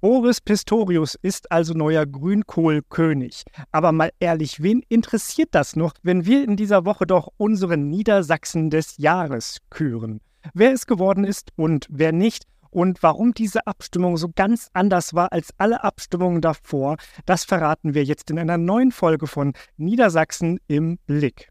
Boris Pistorius ist also neuer Grünkohlkönig. Aber mal ehrlich, wen interessiert das noch, wenn wir in dieser Woche doch unseren Niedersachsen des Jahres küren? Wer es geworden ist und wer nicht und warum diese Abstimmung so ganz anders war als alle Abstimmungen davor, das verraten wir jetzt in einer neuen Folge von Niedersachsen im Blick.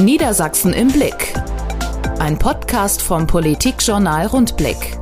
Niedersachsen im Blick. Ein Podcast vom Politikjournal Rundblick.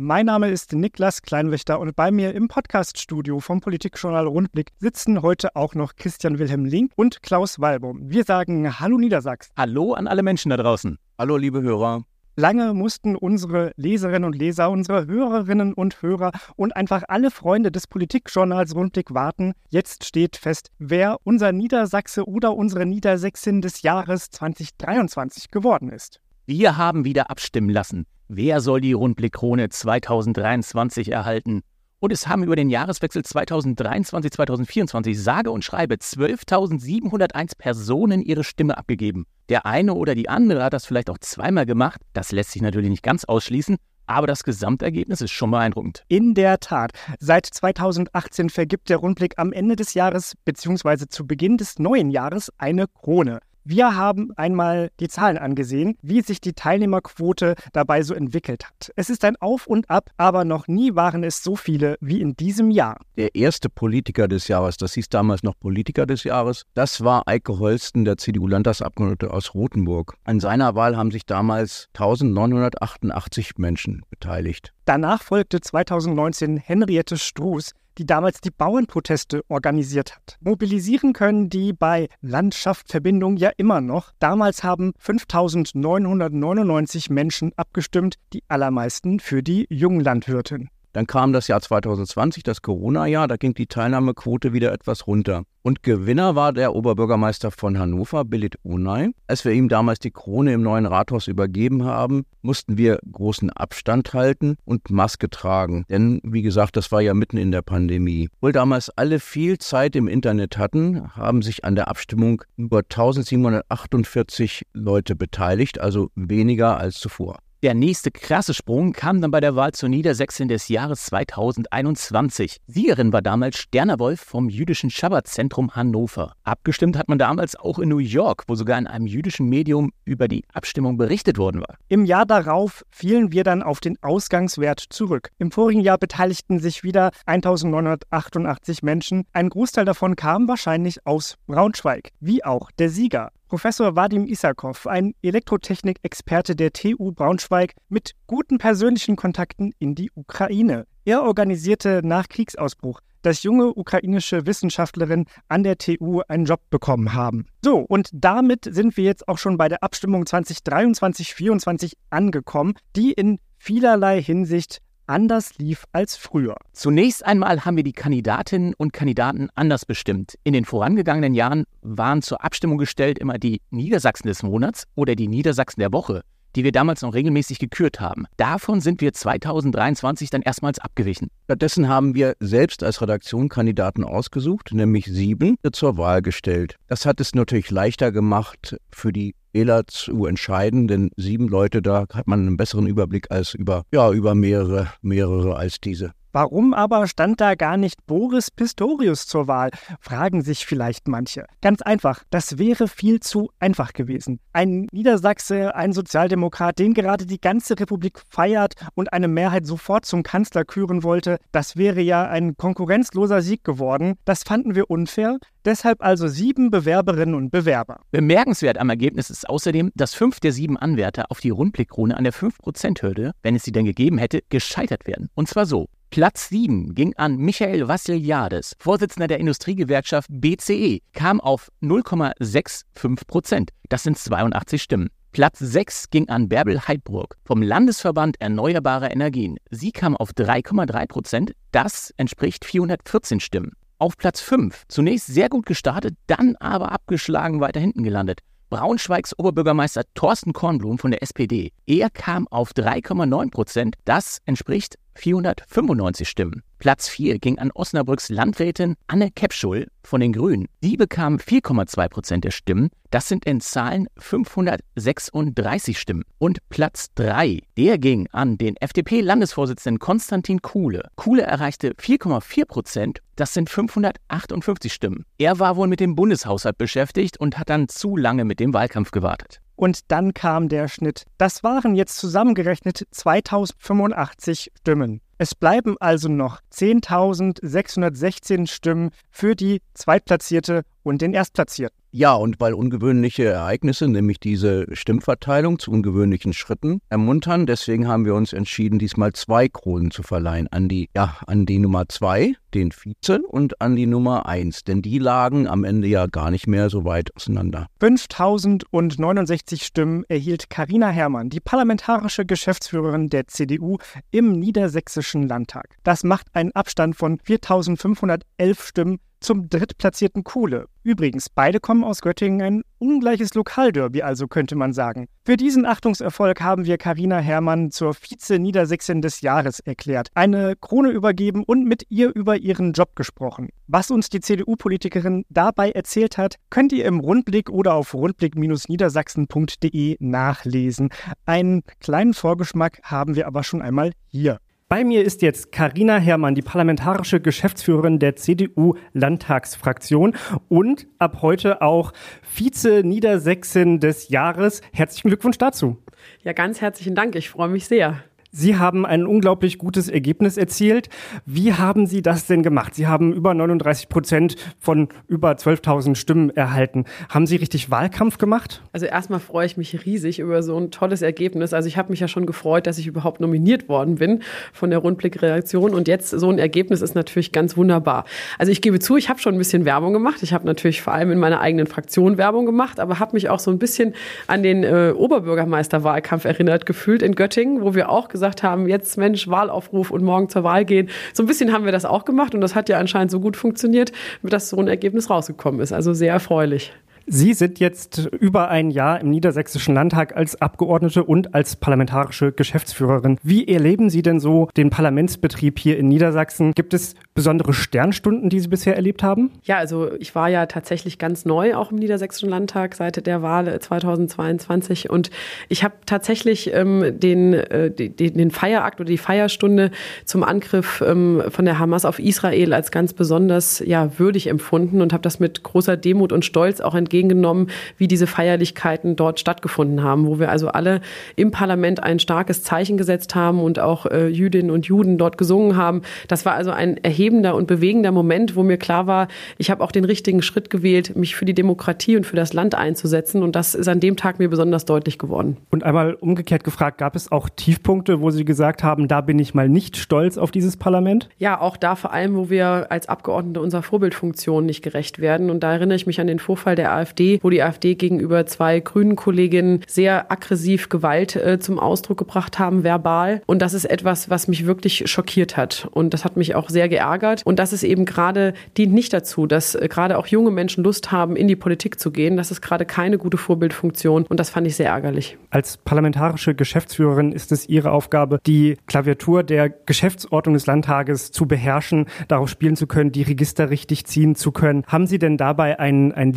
Mein Name ist Niklas Kleinwächter und bei mir im Podcaststudio vom Politikjournal Rundblick sitzen heute auch noch Christian Wilhelm Link und Klaus Walbaum. Wir sagen Hallo Niedersachsen. Hallo an alle Menschen da draußen. Hallo liebe Hörer. Lange mussten unsere Leserinnen und Leser, unsere Hörerinnen und Hörer und einfach alle Freunde des Politikjournals Rundblick warten. Jetzt steht fest, wer unser Niedersachse oder unsere Niedersächsin des Jahres 2023 geworden ist. Wir haben wieder abstimmen lassen. Wer soll die Rundblick-Krone 2023 erhalten? Und es haben über den Jahreswechsel 2023-2024 sage und schreibe 12.701 Personen ihre Stimme abgegeben. Der eine oder die andere hat das vielleicht auch zweimal gemacht. Das lässt sich natürlich nicht ganz ausschließen. Aber das Gesamtergebnis ist schon beeindruckend. In der Tat. Seit 2018 vergibt der Rundblick am Ende des Jahres bzw. zu Beginn des neuen Jahres eine Krone. Wir haben einmal die Zahlen angesehen, wie sich die Teilnehmerquote dabei so entwickelt hat. Es ist ein Auf und Ab, aber noch nie waren es so viele wie in diesem Jahr. Der erste Politiker des Jahres, das hieß damals noch Politiker des Jahres, das war Eike Holsten, der CDU-Landtagsabgeordnete aus Rothenburg. An seiner Wahl haben sich damals 1988 Menschen beteiligt. Danach folgte 2019 Henriette Struß, die damals die Bauernproteste organisiert hat. Mobilisieren können die bei Landschaftsverbindung ja immer noch. Damals haben 5999 Menschen abgestimmt, die allermeisten für die Junglandwirtin. Dann kam das Jahr 2020, das Corona-Jahr, da ging die Teilnahmequote wieder etwas runter. Und Gewinner war der Oberbürgermeister von Hannover, Billit Unai. Als wir ihm damals die Krone im neuen Rathaus übergeben haben, mussten wir großen Abstand halten und Maske tragen. Denn, wie gesagt, das war ja mitten in der Pandemie. Obwohl damals alle viel Zeit im Internet hatten, haben sich an der Abstimmung über 1748 Leute beteiligt, also weniger als zuvor. Der nächste krasse Sprung kam dann bei der Wahl zur Niedersächsin des Jahres 2021. Siegerin war damals Sterner Wolf vom jüdischen Schabbatzentrum Hannover. Abgestimmt hat man damals auch in New York, wo sogar in einem jüdischen Medium über die Abstimmung berichtet worden war. Im Jahr darauf fielen wir dann auf den Ausgangswert zurück. Im vorigen Jahr beteiligten sich wieder 1988 Menschen. Ein Großteil davon kam wahrscheinlich aus Braunschweig, wie auch der Sieger. Professor Vadim Isakov, ein Elektrotechnik-Experte der TU Braunschweig mit guten persönlichen Kontakten in die Ukraine. Er organisierte nach Kriegsausbruch, dass junge ukrainische Wissenschaftlerinnen an der TU einen Job bekommen haben. So, und damit sind wir jetzt auch schon bei der Abstimmung 2023-24 angekommen, die in vielerlei Hinsicht anders lief als früher. Zunächst einmal haben wir die Kandidatinnen und Kandidaten anders bestimmt. In den vorangegangenen Jahren waren zur Abstimmung gestellt immer die Niedersachsen des Monats oder die Niedersachsen der Woche die wir damals noch regelmäßig gekürt haben. Davon sind wir 2023 dann erstmals abgewichen. Stattdessen haben wir selbst als Redaktion Kandidaten ausgesucht, nämlich sieben, zur Wahl gestellt. Das hat es natürlich leichter gemacht für die Wähler zu entscheiden, denn sieben Leute, da hat man einen besseren Überblick als über, ja, über mehrere, mehrere als diese. Warum aber stand da gar nicht Boris Pistorius zur Wahl, fragen sich vielleicht manche. Ganz einfach, das wäre viel zu einfach gewesen. Ein Niedersachse, ein Sozialdemokrat, den gerade die ganze Republik feiert und eine Mehrheit sofort zum Kanzler küren wollte, das wäre ja ein konkurrenzloser Sieg geworden. Das fanden wir unfair. Deshalb also sieben Bewerberinnen und Bewerber. Bemerkenswert am Ergebnis ist außerdem, dass fünf der sieben Anwärter auf die Rundblickkrone an der 5%-Hürde, wenn es sie denn gegeben hätte, gescheitert werden. Und zwar so. Platz 7 ging an Michael Vassiliades, Vorsitzender der Industriegewerkschaft BCE, kam auf 0,65 Prozent. Das sind 82 Stimmen. Platz 6 ging an Bärbel Heidburg vom Landesverband Erneuerbare Energien. Sie kam auf 3,3 Prozent. Das entspricht 414 Stimmen. Auf Platz 5 zunächst sehr gut gestartet, dann aber abgeschlagen weiter hinten gelandet. Braunschweigs Oberbürgermeister Thorsten Kornblum von der SPD. Er kam auf 3,9 Prozent. Das entspricht 495 Stimmen. Platz 4 ging an Osnabrücks Landrätin Anne Kepschul von den Grünen. Die bekam 4,2 Prozent der Stimmen. Das sind in Zahlen 536 Stimmen. Und Platz 3, der ging an den FDP-Landesvorsitzenden Konstantin Kuhle. Kuhle erreichte 4,4 Prozent. Das sind 558 Stimmen. Er war wohl mit dem Bundeshaushalt beschäftigt und hat dann zu lange mit dem Wahlkampf gewartet. Und dann kam der Schnitt. Das waren jetzt zusammengerechnet 2085 Stimmen. Es bleiben also noch 10.616 Stimmen für die Zweitplatzierte und den Erstplatzierten. Ja, und weil ungewöhnliche Ereignisse, nämlich diese Stimmverteilung zu ungewöhnlichen Schritten, ermuntern, deswegen haben wir uns entschieden, diesmal zwei Kronen zu verleihen. An die, ja, an die Nummer zwei, den Vize, und an die Nummer eins. Denn die lagen am Ende ja gar nicht mehr so weit auseinander. 5069 Stimmen erhielt Karina Herrmann, die parlamentarische Geschäftsführerin der CDU im Niedersächsischen Landtag. Das macht einen Abstand von 4511 Stimmen zum drittplatzierten Kuhle. Übrigens, beide kommen aus Göttingen, ein ungleiches Lokalderby, also könnte man sagen. Für diesen Achtungserfolg haben wir Karina Herrmann zur Vize-Niedersächsin des Jahres erklärt, eine Krone übergeben und mit ihr über ihren Job gesprochen. Was uns die CDU-Politikerin dabei erzählt hat, könnt ihr im Rundblick oder auf rundblick-niedersachsen.de nachlesen. Einen kleinen Vorgeschmack haben wir aber schon einmal hier. Bei mir ist jetzt Karina Herrmann, die parlamentarische Geschäftsführerin der CDU-Landtagsfraktion und ab heute auch Vize-Niedersächsin des Jahres. Herzlichen Glückwunsch dazu. Ja, ganz herzlichen Dank. Ich freue mich sehr. Sie haben ein unglaublich gutes Ergebnis erzielt. Wie haben Sie das denn gemacht? Sie haben über 39 Prozent von über 12.000 Stimmen erhalten. Haben Sie richtig Wahlkampf gemacht? Also erstmal freue ich mich riesig über so ein tolles Ergebnis. Also ich habe mich ja schon gefreut, dass ich überhaupt nominiert worden bin von der Rundblick-Reaktion. Und jetzt so ein Ergebnis ist natürlich ganz wunderbar. Also ich gebe zu, ich habe schon ein bisschen Werbung gemacht. Ich habe natürlich vor allem in meiner eigenen Fraktion Werbung gemacht, aber habe mich auch so ein bisschen an den äh, Oberbürgermeisterwahlkampf erinnert gefühlt in Göttingen, wo wir auch gesagt haben, jetzt Mensch, Wahlaufruf und morgen zur Wahl gehen. So ein bisschen haben wir das auch gemacht und das hat ja anscheinend so gut funktioniert, dass so ein Ergebnis rausgekommen ist. Also sehr erfreulich. Sie sind jetzt über ein Jahr im Niedersächsischen Landtag als Abgeordnete und als parlamentarische Geschäftsführerin. Wie erleben Sie denn so den Parlamentsbetrieb hier in Niedersachsen? Gibt es besondere Sternstunden, die Sie bisher erlebt haben? Ja, also ich war ja tatsächlich ganz neu auch im Niedersächsischen Landtag seit der Wahl 2022 und ich habe tatsächlich ähm, den, äh, den, den Feierakt oder die Feierstunde zum Angriff ähm, von der Hamas auf Israel als ganz besonders ja, würdig empfunden und habe das mit großer Demut und Stolz auch entgegen entgegengenommen, wie diese Feierlichkeiten dort stattgefunden haben, wo wir also alle im Parlament ein starkes Zeichen gesetzt haben und auch äh, Jüdinnen und Juden dort gesungen haben. Das war also ein erhebender und bewegender Moment, wo mir klar war, ich habe auch den richtigen Schritt gewählt, mich für die Demokratie und für das Land einzusetzen. Und das ist an dem Tag mir besonders deutlich geworden. Und einmal umgekehrt gefragt, gab es auch Tiefpunkte, wo Sie gesagt haben, da bin ich mal nicht stolz auf dieses Parlament? Ja, auch da vor allem, wo wir als Abgeordnete unserer Vorbildfunktion nicht gerecht werden. Und da erinnere ich mich an den Vorfall der AfD wo die AfD gegenüber zwei grünen Kolleginnen sehr aggressiv Gewalt äh, zum Ausdruck gebracht haben, verbal. Und das ist etwas, was mich wirklich schockiert hat. Und das hat mich auch sehr geärgert. Und das ist eben gerade, dient nicht dazu, dass äh, gerade auch junge Menschen Lust haben, in die Politik zu gehen. Das ist gerade keine gute Vorbildfunktion. Und das fand ich sehr ärgerlich. Als parlamentarische Geschäftsführerin ist es Ihre Aufgabe, die Klaviatur der Geschäftsordnung des Landtages zu beherrschen, darauf spielen zu können, die Register richtig ziehen zu können. Haben Sie denn dabei ein, ein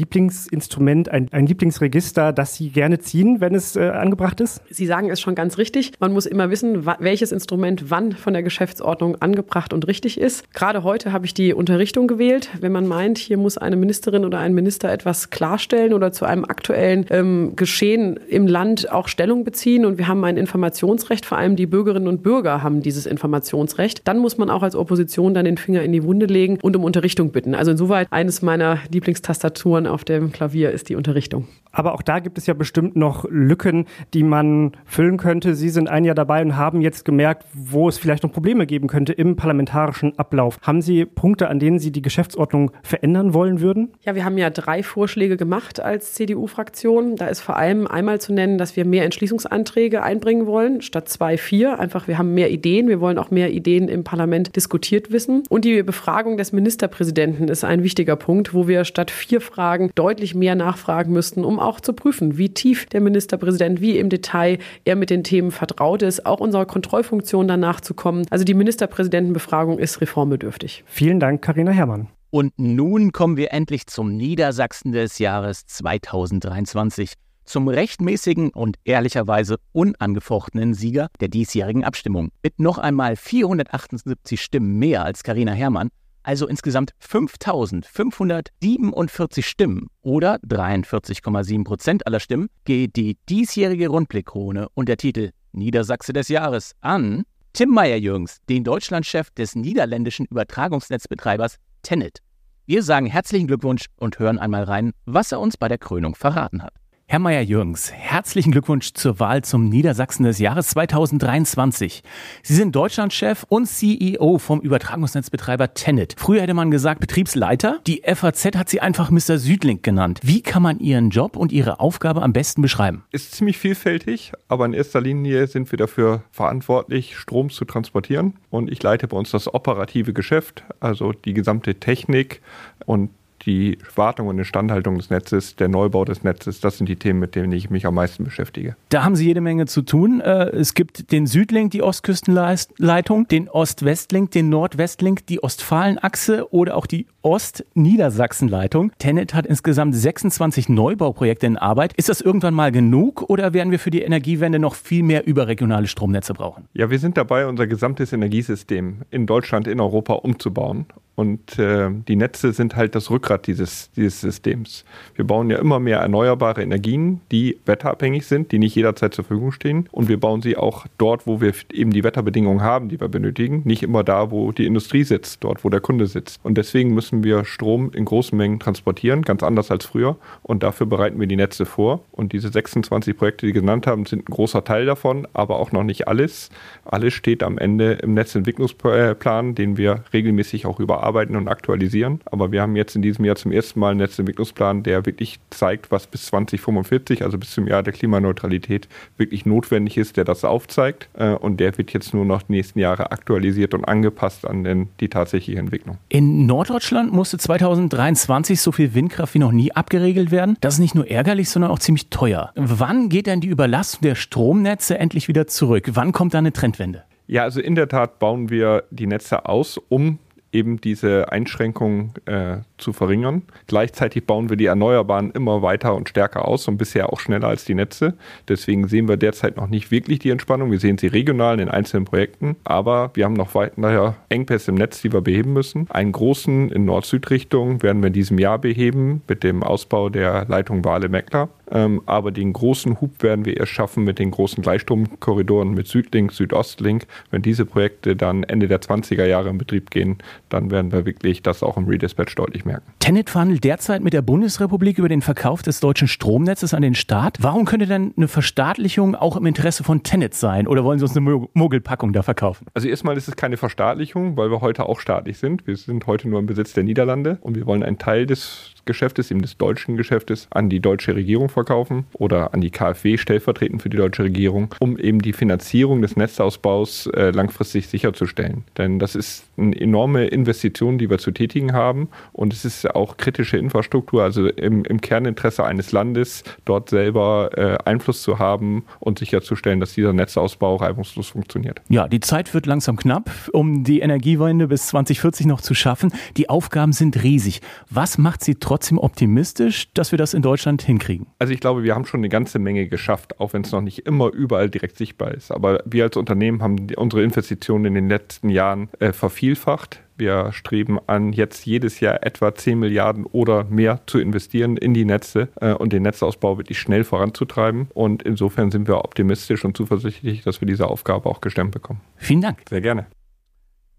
Lieblingsinstrument? Instrument, ein, ein Lieblingsregister, das Sie gerne ziehen, wenn es äh, angebracht ist? Sie sagen es schon ganz richtig. Man muss immer wissen, welches Instrument wann von der Geschäftsordnung angebracht und richtig ist. Gerade heute habe ich die Unterrichtung gewählt. Wenn man meint, hier muss eine Ministerin oder ein Minister etwas klarstellen oder zu einem aktuellen ähm, Geschehen im Land auch Stellung beziehen und wir haben ein Informationsrecht, vor allem die Bürgerinnen und Bürger haben dieses Informationsrecht, dann muss man auch als Opposition dann den Finger in die Wunde legen und um Unterrichtung bitten. Also insoweit eines meiner Lieblingstastaturen auf dem Klavier ist die Unterrichtung. Aber auch da gibt es ja bestimmt noch Lücken, die man füllen könnte. Sie sind ein Jahr dabei und haben jetzt gemerkt, wo es vielleicht noch Probleme geben könnte im parlamentarischen Ablauf. Haben Sie Punkte, an denen Sie die Geschäftsordnung verändern wollen würden? Ja, wir haben ja drei Vorschläge gemacht als CDU-Fraktion. Da ist vor allem einmal zu nennen, dass wir mehr Entschließungsanträge einbringen wollen, statt zwei, vier. Einfach, wir haben mehr Ideen. Wir wollen auch mehr Ideen im Parlament diskutiert wissen. Und die Befragung des Ministerpräsidenten ist ein wichtiger Punkt, wo wir statt vier Fragen deutlich eigentlich mehr nachfragen müssten, um auch zu prüfen, wie tief der Ministerpräsident, wie im Detail er mit den Themen vertraut ist, auch unserer Kontrollfunktion danach zu kommen. Also die Ministerpräsidentenbefragung ist reformbedürftig. Vielen Dank, Karina Herrmann. Und nun kommen wir endlich zum Niedersachsen des Jahres 2023 zum rechtmäßigen und ehrlicherweise unangefochtenen Sieger der diesjährigen Abstimmung. Mit noch einmal 478 Stimmen mehr als Karina Herrmann, also insgesamt 5547 Stimmen oder 43,7 Prozent aller Stimmen, geht die diesjährige Rundblickkrone und der Titel Niedersachse des Jahres an Tim Meyer-Jürgens, den Deutschlandchef des niederländischen Übertragungsnetzbetreibers Tenet. Wir sagen herzlichen Glückwunsch und hören einmal rein, was er uns bei der Krönung verraten hat. Herr Meyer-Jürgens, herzlichen Glückwunsch zur Wahl zum Niedersachsen des Jahres 2023. Sie sind Deutschlandchef und CEO vom Übertragungsnetzbetreiber Tenet. Früher hätte man gesagt Betriebsleiter. Die FAZ hat Sie einfach Mr. Südlink genannt. Wie kann man Ihren Job und Ihre Aufgabe am besten beschreiben? Ist ziemlich vielfältig, aber in erster Linie sind wir dafür verantwortlich, Strom zu transportieren. Und ich leite bei uns das operative Geschäft, also die gesamte Technik und die Wartung und Instandhaltung des Netzes, der Neubau des Netzes, das sind die Themen, mit denen ich mich am meisten beschäftige. Da haben Sie jede Menge zu tun. Äh, es gibt den Südlink, die Ostküstenleitung, den Ost-West-Link, den Nord-West-Link, die Ostfalenachse oder auch die Ost-Niedersachsen-Leitung. Tenet hat insgesamt 26 Neubauprojekte in Arbeit. Ist das irgendwann mal genug oder werden wir für die Energiewende noch viel mehr überregionale Stromnetze brauchen? Ja, wir sind dabei, unser gesamtes Energiesystem in Deutschland, in Europa umzubauen. Und äh, die Netze sind halt das Rückgrat dieses, dieses Systems. Wir bauen ja immer mehr erneuerbare Energien, die wetterabhängig sind, die nicht jederzeit zur Verfügung stehen. Und wir bauen sie auch dort, wo wir eben die Wetterbedingungen haben, die wir benötigen. Nicht immer da, wo die Industrie sitzt, dort, wo der Kunde sitzt. Und deswegen müssen wir Strom in großen Mengen transportieren, ganz anders als früher. Und dafür bereiten wir die Netze vor. Und diese 26 Projekte, die genannt haben, sind ein großer Teil davon, aber auch noch nicht alles. Alles steht am Ende im Netzentwicklungsplan, den wir regelmäßig auch überarbeiten und aktualisieren. Aber wir haben jetzt in diesem Jahr zum ersten Mal einen Netzentwicklungsplan, der wirklich zeigt, was bis 2045, also bis zum Jahr der Klimaneutralität, wirklich notwendig ist, der das aufzeigt. Äh, und der wird jetzt nur noch die nächsten Jahre aktualisiert und angepasst an den, die tatsächliche Entwicklung. In Norddeutschland musste 2023 so viel Windkraft wie noch nie abgeregelt werden. Das ist nicht nur ärgerlich, sondern auch ziemlich teuer. Wann geht denn die Überlastung der Stromnetze endlich wieder zurück? Wann kommt da eine Trendwende? Ja, also in der Tat bauen wir die Netze aus, um eben diese Einschränkungen äh, zu verringern. Gleichzeitig bauen wir die Erneuerbaren immer weiter und stärker aus und bisher auch schneller als die Netze. Deswegen sehen wir derzeit noch nicht wirklich die Entspannung. Wir sehen sie regional in einzelnen Projekten, aber wir haben noch weiter Engpässe im Netz, die wir beheben müssen. Einen großen in Nord-Süd-Richtung werden wir in diesem Jahr beheben mit dem Ausbau der Leitung Wale-Meckler. Ähm, aber den großen Hub werden wir erst schaffen mit den großen Gleichstromkorridoren mit Südlink, Südostlink. Wenn diese Projekte dann Ende der 20er Jahre in Betrieb gehen, dann werden wir wirklich das auch im Redispatch deutlich merken. Tenet verhandelt derzeit mit der Bundesrepublik über den Verkauf des deutschen Stromnetzes an den Staat. Warum könnte denn eine Verstaatlichung auch im Interesse von Tenet sein? Oder wollen Sie uns eine Mogelpackung da verkaufen? Also erstmal ist es keine Verstaatlichung, weil wir heute auch staatlich sind. Wir sind heute nur im Besitz der Niederlande und wir wollen einen Teil des Geschäftes, eben des deutschen Geschäftes, an die deutsche Regierung verkaufen oder an die KfW stellvertretend für die deutsche Regierung, um eben die Finanzierung des Netzausbaus äh, langfristig sicherzustellen. Denn das ist eine enorme Investition, die wir zu tätigen haben und es ist auch kritische Infrastruktur, also im, im Kerninteresse eines Landes, dort selber äh, Einfluss zu haben und sicherzustellen, dass dieser Netzausbau reibungslos funktioniert. Ja, die Zeit wird langsam knapp, um die Energiewende bis 2040 noch zu schaffen. Die Aufgaben sind riesig. Was macht Sie trotzdem trotzdem optimistisch, dass wir das in Deutschland hinkriegen? Also ich glaube, wir haben schon eine ganze Menge geschafft, auch wenn es noch nicht immer überall direkt sichtbar ist. Aber wir als Unternehmen haben unsere Investitionen in den letzten Jahren äh, vervielfacht. Wir streben an, jetzt jedes Jahr etwa 10 Milliarden oder mehr zu investieren in die Netze äh, und den Netzausbau wirklich schnell voranzutreiben. Und insofern sind wir optimistisch und zuversichtlich, dass wir diese Aufgabe auch gestemmt bekommen. Vielen Dank. Sehr gerne.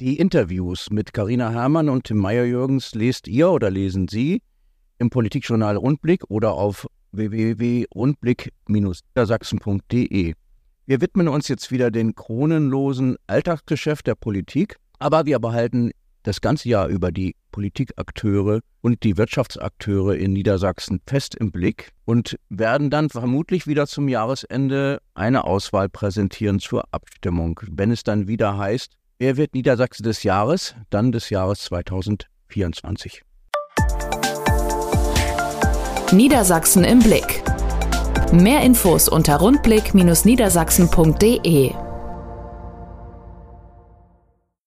Die Interviews mit Karina Herrmann und Tim Meyer-Jürgens lest ihr oder lesen Sie im Politikjournal Rundblick oder auf www.rundblick-niedersachsen.de. Wir widmen uns jetzt wieder den kronenlosen Alltagsgeschäft der Politik, aber wir behalten das ganze Jahr über die Politikakteure und die Wirtschaftsakteure in Niedersachsen fest im Blick und werden dann vermutlich wieder zum Jahresende eine Auswahl präsentieren zur Abstimmung, wenn es dann wieder heißt, wer wird Niedersachse des Jahres, dann des Jahres 2024. Niedersachsen im Blick. Mehr Infos unter rundblick-niedersachsen.de